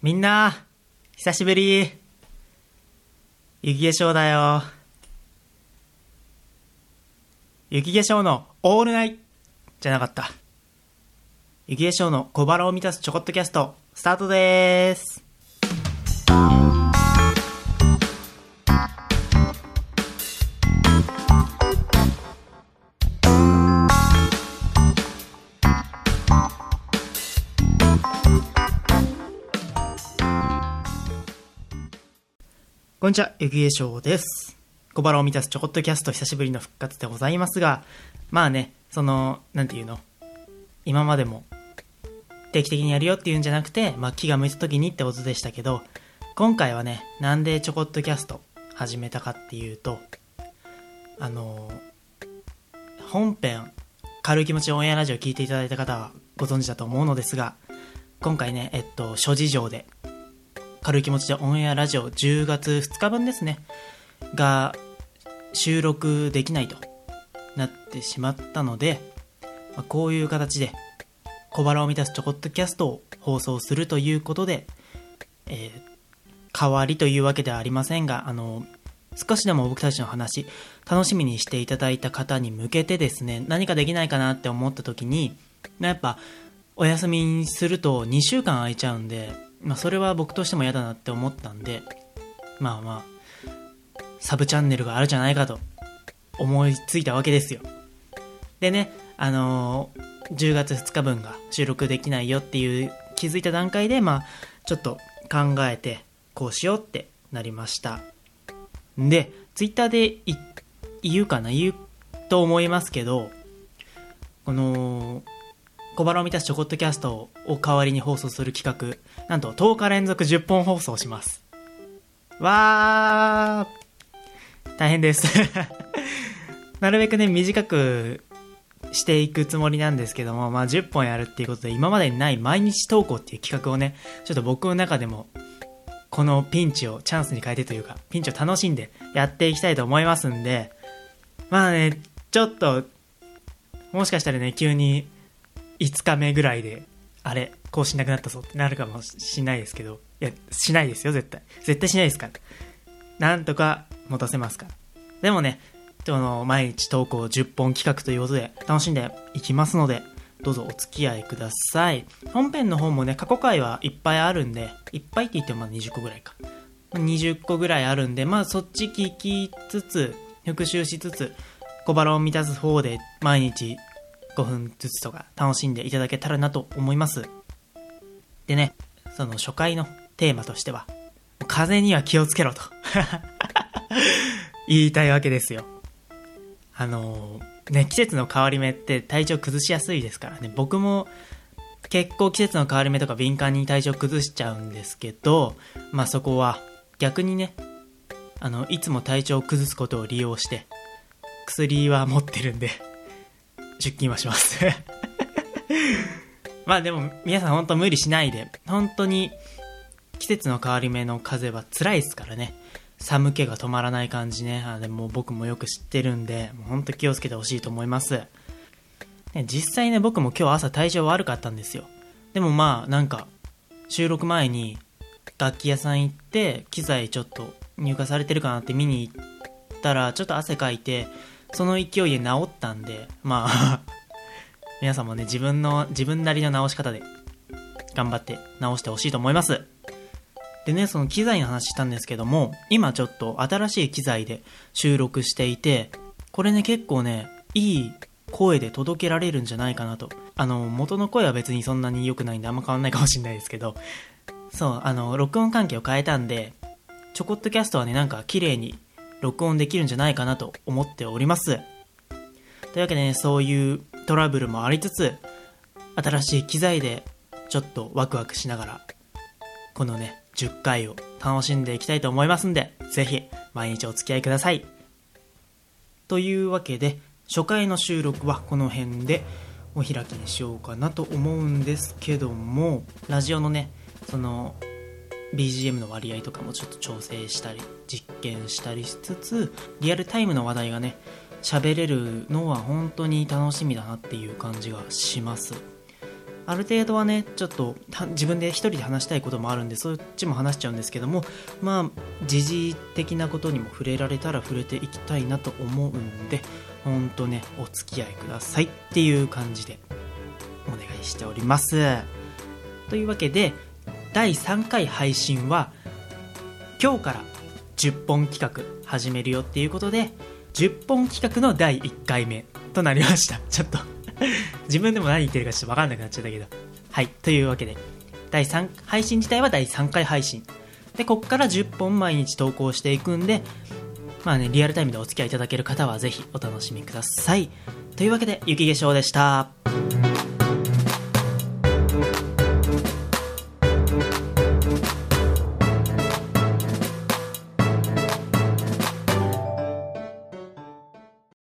みんな、久しぶり。雪化粧だよ。雪化粧のオールナイじゃなかった。雪化粧の小腹を満たすちょこっとキャスト、スタートでーす。こんにちは、ゆきえしょうです。小腹を満たすちょこっとキャスト久しぶりの復活でございますが、まあね、その、なんていうの、今までも定期的にやるよっていうんじゃなくて、まあ気が向いた時にってことでしたけど、今回はね、なんでちょこっとキャスト始めたかっていうと、あの、本編、軽い気持ちオンエアラジオ聞いていただいた方はご存知だと思うのですが、今回ね、えっと、諸事情で軽い気持ちでオンエアラジオ10月2日分ですね。が収録できないとなってしまったので、まあこういう形で小腹を満たすちょこっとキャストを放送するということで、えー代わりというわけではありませんがあの少しでも僕たちの話楽しみにしていただいた方に向けてですね何かできないかなって思った時にやっぱお休みにすると2週間空いちゃうんで、まあ、それは僕としても嫌だなって思ったんでまあまあサブチャンネルがあるじゃないかと思いついたわけですよ。でねあのー10月2日分が収録できないよっていう気づいた段階でまあちょっと考えてこうしようってなりました。んでツイッターで言うかな言うと思いますけどこの小腹を満たすちょこっとキャストを代わりに放送する企画。なんと10日連続10本放送します。わー。大変です。なるべくね短くしていくつもりなんですけども、まあ、10本やるっていうことで今までにない毎日投稿っていう企画をねちょっと僕の中でもこのピンチをチャンスに変えてというかピンチを楽しんでやっていきたいと思いますんでまあねちょっともしかしたらね急に5日目ぐらいであれ更新なくなったぞってなるかもしんないですけど。いやしないですよ絶対。絶対しないですから。なんとか持たせますから。でもねその毎日投稿10本企画ということで楽しんでいきますのでどうぞお付き合いください。本編の方もね過去回はいっぱいあるんでいっぱいって言ってもまあ20個ぐらいか。20個ぐらいあるんでまあそっち聞きつつ復習しつつ小腹を満たす方で毎日5分ずつとか楽しんでいただけたらなと思います。でねその初回のテーマとしては風には気をつけろと。言いたいわけですよ。あのね季節の変わり目って体調崩しやすいですからね。僕も結構季節の変わり目とか敏感に体調崩しちゃうんですけどまあそこは逆にねあのいつも体調を崩すことを利用して薬は持ってるんで出勤はします。まあでも皆さん本当無理しないで本当に季節の変わり目の風は辛いですからね。寒気が止まらない感じね。あでも僕もよく知ってるんでもう本当気をつけてほしいと思います。ね実際ね僕も今日朝体調悪かったんですよ。でもまあなんか収録前に楽器屋さん行って機材ちょっと入荷されてるかなって見に行ったらちょっと汗かいてその勢いで治ったんでまあ 皆さんもね自分の自分なりの直し方で頑張って直してほしいと思います。でねその機材の話したんですけども今ちょっと新しい機材で収録していてこれね結構ねいい声で届けられるんじゃないかなと。あの元の声は別にそんなに良くないんであんま変わんないかもしれないですけど。そうあの録音環境を変えたんでちょこっとキャストはねなんか綺麗に録音できるんじゃないかなと思っております。というわけでねそういうトラブルもありつつ新しい機材でちょっとワクワクしながらこのね10回を楽しんでいきたいと思いますんでぜひ毎日お付き合いください。というわけで初回の収録はこの辺でお開きにしようかなと思うんですけどもラジオのねその BGM の割合とかもちょっと調整したり実験したりしつつリアルタイムの話題がね喋れるのは本当に楽しみだなっていう感じがします。ある程度はねちょっと自分で一人で話したいこともあるんでそっちも話しちゃうんですけどもまあ時事的なことにも触れられたら触れていきたいなと思うんでほんとねお付き合いくださいっていう感じでお願いしております。というわけで第3回配信は今日から10本企画始めるよっていうことで10本企画の第1回目となりました。ちょっと自分でも何言ってるかちょっと分かんなくなっちゃったけど。はいというわけで第3配信自体は第3回配信。でこっから10本毎日投稿していくんでまあねリアルタイムでお付き合いいただける方はぜひお楽しみください。というわけで雪化粧でした。